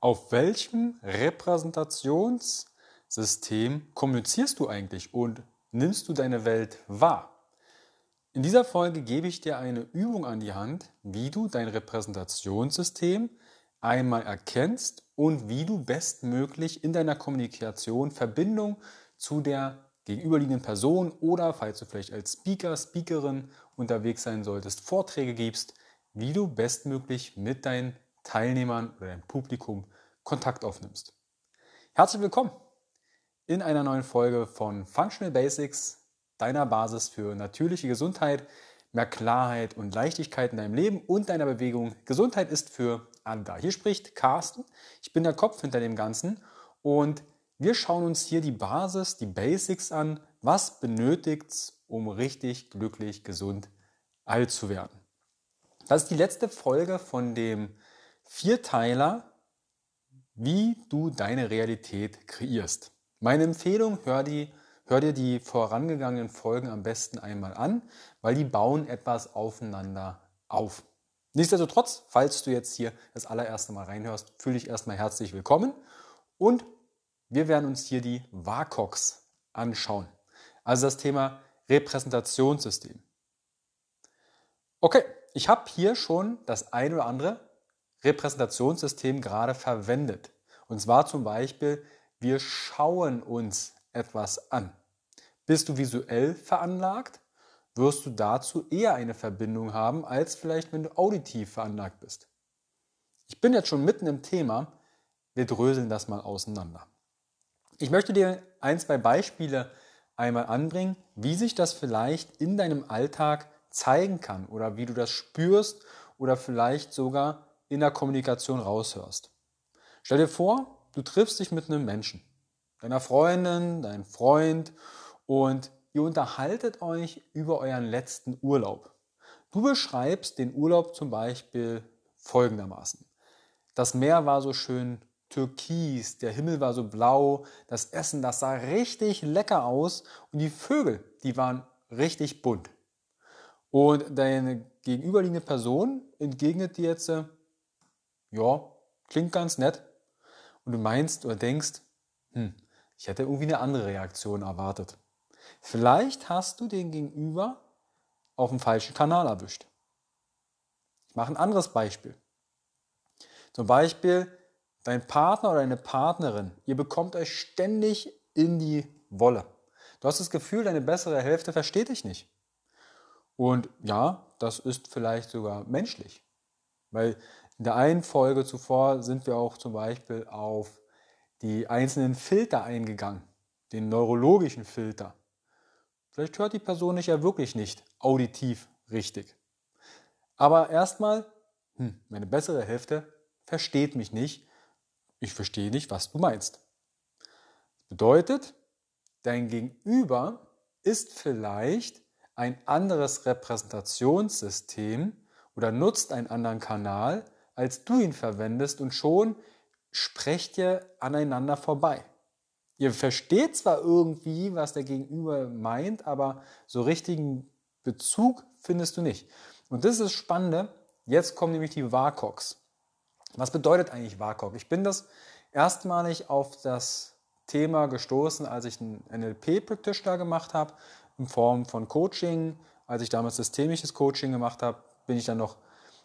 Auf welchem Repräsentationssystem kommunizierst du eigentlich und nimmst du deine Welt wahr? In dieser Folge gebe ich dir eine Übung an die Hand, wie du dein Repräsentationssystem einmal erkennst und wie du bestmöglich in deiner Kommunikation Verbindung zu der gegenüberliegenden Person oder falls du vielleicht als Speaker, Speakerin unterwegs sein solltest, Vorträge gibst, wie du bestmöglich mit deinen Teilnehmern oder deinem Publikum Kontakt aufnimmst. Herzlich willkommen in einer neuen Folge von Functional Basics, deiner Basis für natürliche Gesundheit, mehr Klarheit und Leichtigkeit in deinem Leben und deiner Bewegung. Gesundheit ist für alle da. Hier spricht Carsten. Ich bin der Kopf hinter dem Ganzen und wir schauen uns hier die Basis, die Basics an. Was benötigt es, um richtig glücklich, gesund alt zu werden? Das ist die letzte Folge von dem Vierteiler, wie du deine Realität kreierst. Meine Empfehlung, hör, die, hör dir die vorangegangenen Folgen am besten einmal an, weil die bauen etwas aufeinander auf. Nichtsdestotrotz, falls du jetzt hier das allererste Mal reinhörst, fühle dich erstmal herzlich willkommen und wir werden uns hier die WACOX anschauen. Also das Thema Repräsentationssystem. Okay, ich habe hier schon das ein oder andere Repräsentationssystem gerade verwendet. Und zwar zum Beispiel, wir schauen uns etwas an. Bist du visuell veranlagt, wirst du dazu eher eine Verbindung haben, als vielleicht, wenn du auditiv veranlagt bist. Ich bin jetzt schon mitten im Thema, wir dröseln das mal auseinander. Ich möchte dir ein, zwei Beispiele einmal anbringen, wie sich das vielleicht in deinem Alltag zeigen kann oder wie du das spürst oder vielleicht sogar in der Kommunikation raushörst. Stell dir vor, du triffst dich mit einem Menschen, deiner Freundin, deinem Freund und ihr unterhaltet euch über euren letzten Urlaub. Du beschreibst den Urlaub zum Beispiel folgendermaßen. Das Meer war so schön türkis, der Himmel war so blau, das Essen, das sah richtig lecker aus und die Vögel, die waren richtig bunt. Und deine gegenüberliegende Person entgegnet dir jetzt, ja, klingt ganz nett. Und du meinst oder denkst, hm, ich hätte irgendwie eine andere Reaktion erwartet. Vielleicht hast du den Gegenüber auf dem falschen Kanal erwischt. Ich mache ein anderes Beispiel. Zum Beispiel dein Partner oder deine Partnerin, ihr bekommt euch ständig in die Wolle. Du hast das Gefühl, deine bessere Hälfte versteht dich nicht. Und ja, das ist vielleicht sogar menschlich. Weil in der einen Folge zuvor sind wir auch zum Beispiel auf die einzelnen Filter eingegangen, den neurologischen Filter. Vielleicht hört die Person nicht ja wirklich nicht auditiv richtig. Aber erstmal, hm, meine bessere Hälfte versteht mich nicht. Ich verstehe nicht, was du meinst. Das bedeutet, dein Gegenüber ist vielleicht ein anderes Repräsentationssystem oder nutzt einen anderen Kanal, als du ihn verwendest und schon sprecht ihr aneinander vorbei. Ihr versteht zwar irgendwie, was der Gegenüber meint, aber so richtigen Bezug findest du nicht. Und das ist das Spannende. Jetzt kommen nämlich die WACOX. Was bedeutet eigentlich WACOG? Ich bin das erstmalig auf das Thema gestoßen, als ich einen NLP-Practitioner gemacht habe, in Form von Coaching. Als ich damals systemisches Coaching gemacht habe, bin ich dann noch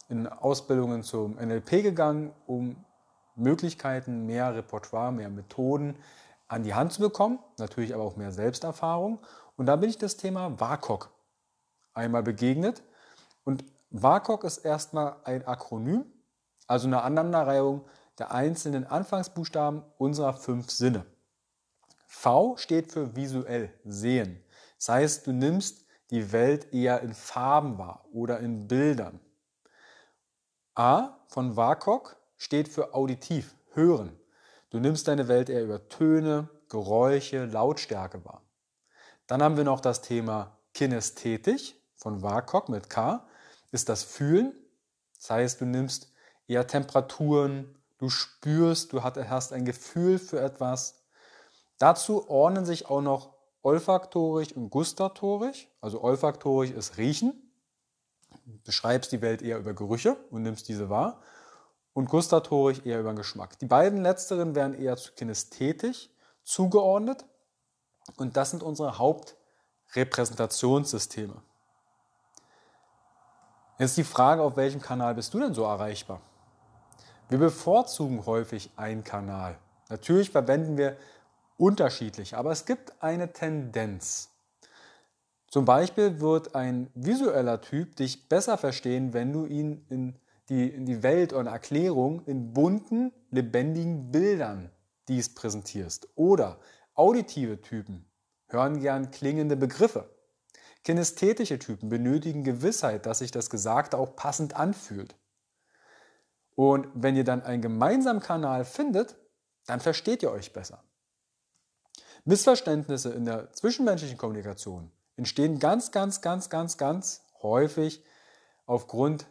in Ausbildungen zum NLP gegangen, um Möglichkeiten, mehr Repertoire, mehr Methoden an die Hand zu bekommen, natürlich aber auch mehr Selbsterfahrung. Und da bin ich das Thema WACOG einmal begegnet. Und WACOG ist erstmal ein Akronym, also eine Aneinanderreihung der einzelnen Anfangsbuchstaben unserer fünf Sinne. V steht für visuell, sehen. Das heißt, du nimmst die Welt eher in Farben wahr oder in Bildern. A von WAKOK steht für auditiv, hören. Du nimmst deine Welt eher über Töne, Geräusche, Lautstärke wahr. Dann haben wir noch das Thema Kinästhetisch von WAKOK mit K, ist das Fühlen. Das heißt, du nimmst eher Temperaturen, du spürst, du hast ein Gefühl für etwas. Dazu ordnen sich auch noch olfaktorisch und gustatorisch. Also olfaktorisch ist Riechen, beschreibst die Welt eher über Gerüche und nimmst diese wahr. und gustatorisch eher über den Geschmack. Die beiden letzteren werden eher zu kinästhetisch zugeordnet und das sind unsere Hauptrepräsentationssysteme. Jetzt die Frage, auf welchem Kanal bist du denn so erreichbar? Wir bevorzugen häufig einen Kanal. Natürlich verwenden wir unterschiedlich, aber es gibt eine Tendenz. Zum Beispiel wird ein visueller Typ dich besser verstehen, wenn du ihn in die, in die Welt oder Erklärung in bunten, lebendigen Bildern dies präsentierst. Oder auditive Typen hören gern klingende Begriffe. Kinästhetische Typen benötigen Gewissheit, dass sich das Gesagte auch passend anfühlt. Und wenn ihr dann einen gemeinsamen Kanal findet, dann versteht ihr euch besser. Missverständnisse in der zwischenmenschlichen Kommunikation entstehen ganz, ganz, ganz, ganz, ganz häufig aufgrund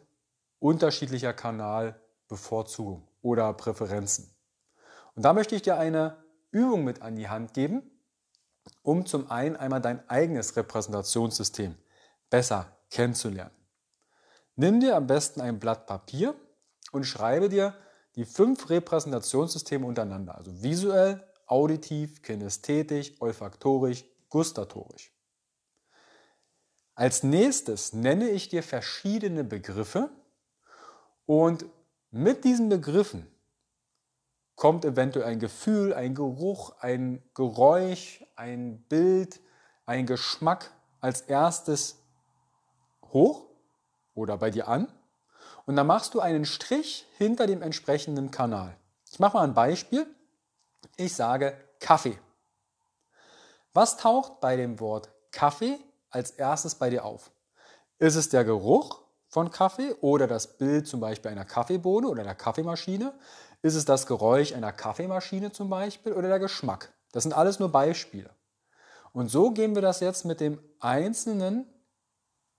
unterschiedlicher Kanalbevorzugung oder Präferenzen. Und da möchte ich dir eine Übung mit an die Hand geben, um zum einen einmal dein eigenes Repräsentationssystem besser kennenzulernen. Nimm dir am besten ein Blatt Papier und schreibe dir die fünf Repräsentationssysteme untereinander, also visuell, auditiv, kinästhetisch, olfaktorisch, gustatorisch. Als nächstes nenne ich dir verschiedene Begriffe und mit diesen Begriffen kommt eventuell ein Gefühl, ein Geruch, ein Geräusch, ein Bild, ein Geschmack als erstes hoch oder bei dir an. Und dann machst du einen Strich hinter dem entsprechenden Kanal. Ich mache mal ein Beispiel. Ich sage Kaffee. Was taucht bei dem Wort Kaffee als erstes bei dir auf? Ist es der Geruch von Kaffee oder das Bild zum Beispiel einer Kaffeebohne oder einer Kaffeemaschine? Ist es das Geräusch einer Kaffeemaschine zum Beispiel oder der Geschmack? Das sind alles nur Beispiele. Und so gehen wir das jetzt mit den einzelnen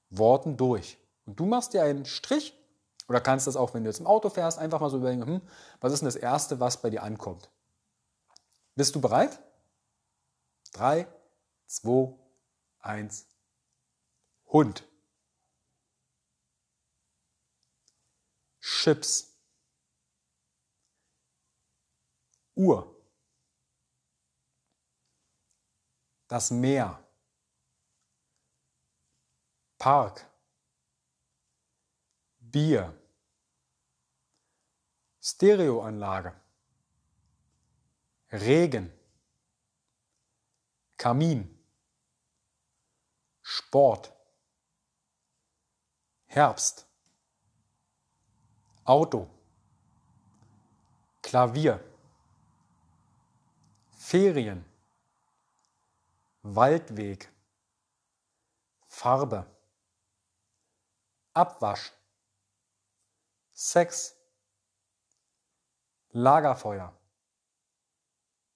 Worten durch. Und du machst dir einen Strich oder kannst das auch, wenn du jetzt im Auto fährst, einfach mal so überlegen, hm, was ist denn das Erste, was bei dir ankommt? Bist du bereit? Drei, zwei, eins. Hund. Chips. Uhr. Das Meer. Park. Bier. Stereoanlage. Regen. Kamin. Sport. Herbst. Auto. Klavier. Ferien. Waldweg. Farbe. Abwasch. Sex. Lagerfeuer.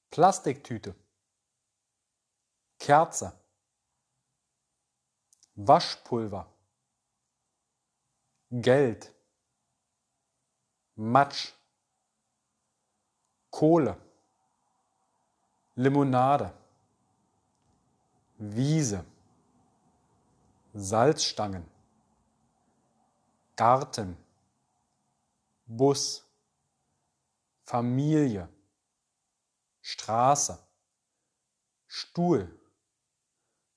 Plastiktüte. Kerze. Waschpulver. Geld. Matsch. Kohle. Limonade. Wiese. Salzstangen. Garten. Bus. Familie. Straße. Stuhl.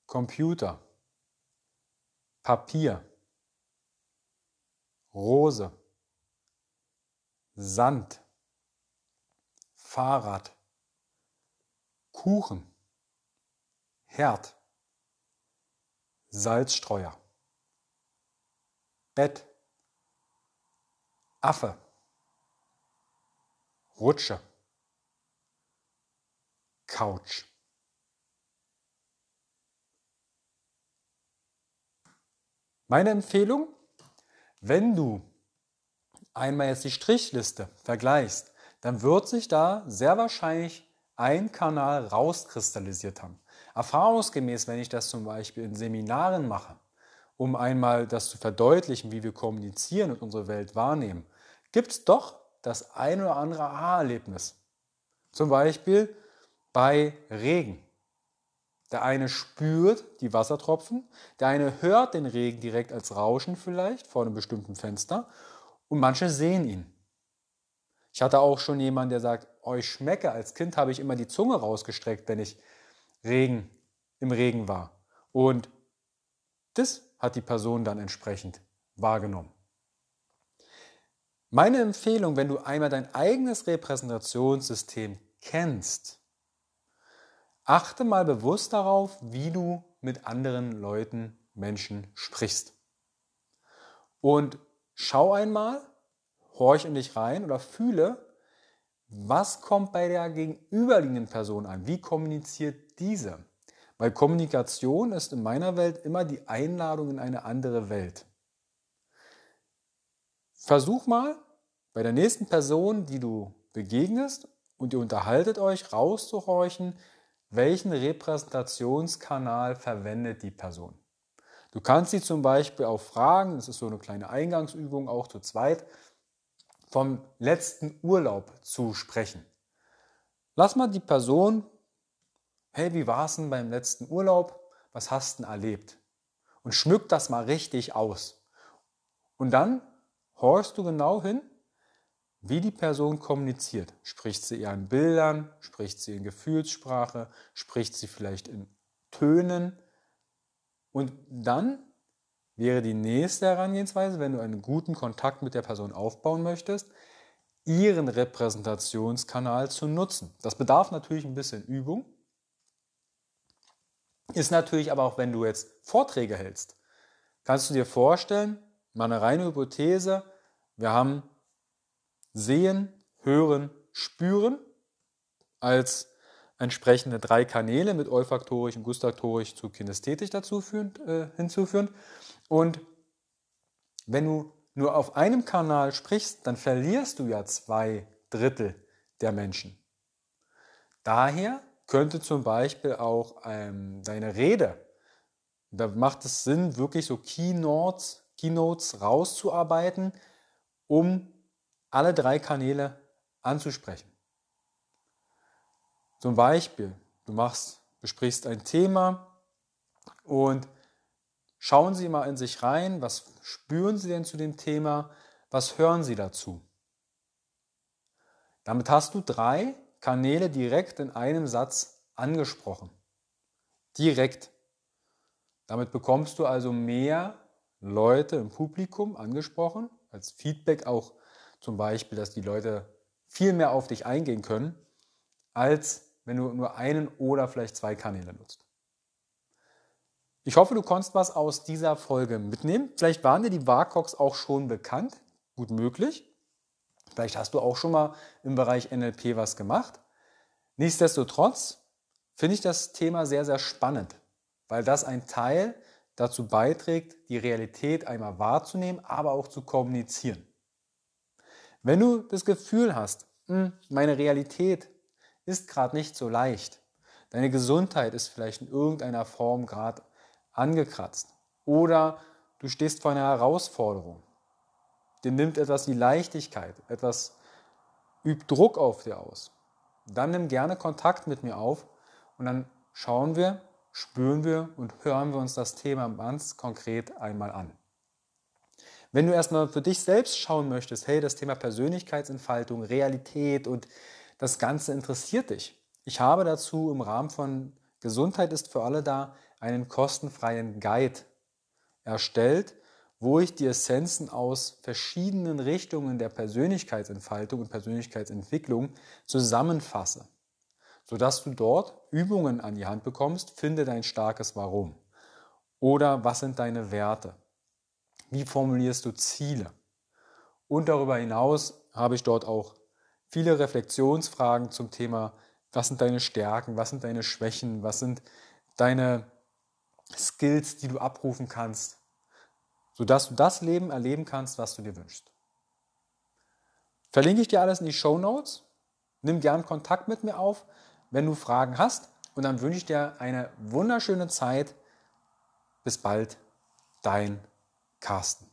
Computer. Papier. Rose. Sand. Fahrrad. Kuchen. Herd. Salzstreuer. Bett. Affe. Rutsche. Couch. Meine Empfehlung, wenn du einmal jetzt die Strichliste vergleichst, dann wird sich da sehr wahrscheinlich ein Kanal rauskristallisiert haben. Erfahrungsgemäß, wenn ich das zum Beispiel in Seminaren mache, um einmal das zu verdeutlichen, wie wir kommunizieren und unsere Welt wahrnehmen, gibt es doch das ein oder andere Aha-Erlebnis. Zum Beispiel bei Regen. Der eine spürt die Wassertropfen, der eine hört den Regen direkt als Rauschen vielleicht vor einem bestimmten Fenster und manche sehen ihn. Ich hatte auch schon jemanden, der sagt, oh, schmecke. Als Kind habe ich immer die Zunge rausgestreckt, wenn ich Regen, im Regen war. Und das hat die Person dann entsprechend wahrgenommen. Meine Empfehlung, wenn du einmal dein eigenes Repräsentationssystem kennst, achte mal bewusst darauf, wie du mit anderen Leuten, Menschen sprichst. Und schau einmal, horch in dich rein oder fühle, was kommt bei der gegenüberliegenden Person an? Wie kommuniziert diese? Weil Kommunikation ist in meiner Welt immer die Einladung in eine andere Welt. Versuch mal bei der nächsten Person, die du begegnest und ihr unterhaltet euch, rauszuhorchen, welchen Repräsentationskanal verwendet die Person. Du kannst sie zum Beispiel auch fragen, das ist so eine kleine Eingangsübung, auch zu zweit, vom letzten Urlaub zu sprechen. Lass mal die Person, hey, wie war es denn beim letzten Urlaub? Was hast du denn erlebt? Und schmück das mal richtig aus. Und dann horchst du genau hin, wie die Person kommuniziert. Spricht sie eher in Bildern, spricht sie in Gefühlssprache, spricht sie vielleicht in Tönen. Und dann wäre die nächste Herangehensweise, wenn du einen guten Kontakt mit der Person aufbauen möchtest, ihren Repräsentationskanal zu nutzen. Das bedarf natürlich ein bisschen Übung. Ist natürlich aber auch, wenn du jetzt Vorträge hältst, kannst du dir vorstellen, mal eine reine Hypothese, wir haben Sehen, Hören, Spüren als entsprechende drei Kanäle mit olfaktorisch und gustatorisch zu kinästhetisch dazu führen, äh, hinzuführen. Und wenn du nur auf einem Kanal sprichst, dann verlierst du ja zwei Drittel der Menschen. Daher könnte zum Beispiel auch ähm, deine Rede, da macht es Sinn, wirklich so Keynotes, Keynotes rauszuarbeiten, um alle drei Kanäle anzusprechen. Zum Beispiel, du machst, besprichst ein Thema und schauen Sie mal in sich rein, was spüren Sie denn zu dem Thema, was hören Sie dazu. Damit hast du drei Kanäle direkt in einem Satz angesprochen. Direkt. Damit bekommst du also mehr Leute im Publikum angesprochen, als Feedback auch zum Beispiel, dass die Leute viel mehr auf dich eingehen können, als wenn du nur einen oder vielleicht zwei Kanäle nutzt. Ich hoffe, du konntest was aus dieser Folge mitnehmen. Vielleicht waren dir die WACOX auch schon bekannt, gut möglich. Vielleicht hast du auch schon mal im Bereich NLP was gemacht. Nichtsdestotrotz finde ich das Thema sehr, sehr spannend, weil das ein Teil dazu beiträgt, die Realität einmal wahrzunehmen, aber auch zu kommunizieren. Wenn du das Gefühl hast, hm, meine Realität ist gerade nicht so leicht, deine Gesundheit ist vielleicht in irgendeiner Form gerade angekratzt oder du stehst vor einer Herausforderung, dir nimmt etwas die Leichtigkeit, etwas übt Druck auf dir aus, dann nimm gerne Kontakt mit mir auf und dann schauen wir, spüren wir und hören wir uns das Thema ganz konkret einmal an. Wenn du erstmal für dich selbst schauen möchtest, hey, das Thema Persönlichkeitsentfaltung, Realität und das Ganze interessiert dich. Ich habe dazu im Rahmen von Gesundheit ist für alle da einen kostenfreien Guide erstellt, wo ich die Essenzen aus verschiedenen Richtungen der Persönlichkeitsentfaltung und Persönlichkeitsentwicklung zusammenfasse, sodass du dort Übungen an die Hand bekommst, finde dein starkes Warum oder was sind deine Werte. Wie formulierst du Ziele? Und darüber hinaus habe ich dort auch viele Reflexionsfragen zum Thema, was sind deine Stärken, was sind deine Schwächen, was sind deine Skills, die du abrufen kannst, sodass du das Leben erleben kannst, was du dir wünschst. Verlinke ich dir alles in die Show Notes. Nimm gern Kontakt mit mir auf, wenn du Fragen hast. Und dann wünsche ich dir eine wunderschöne Zeit. Bis bald, dein Carsten.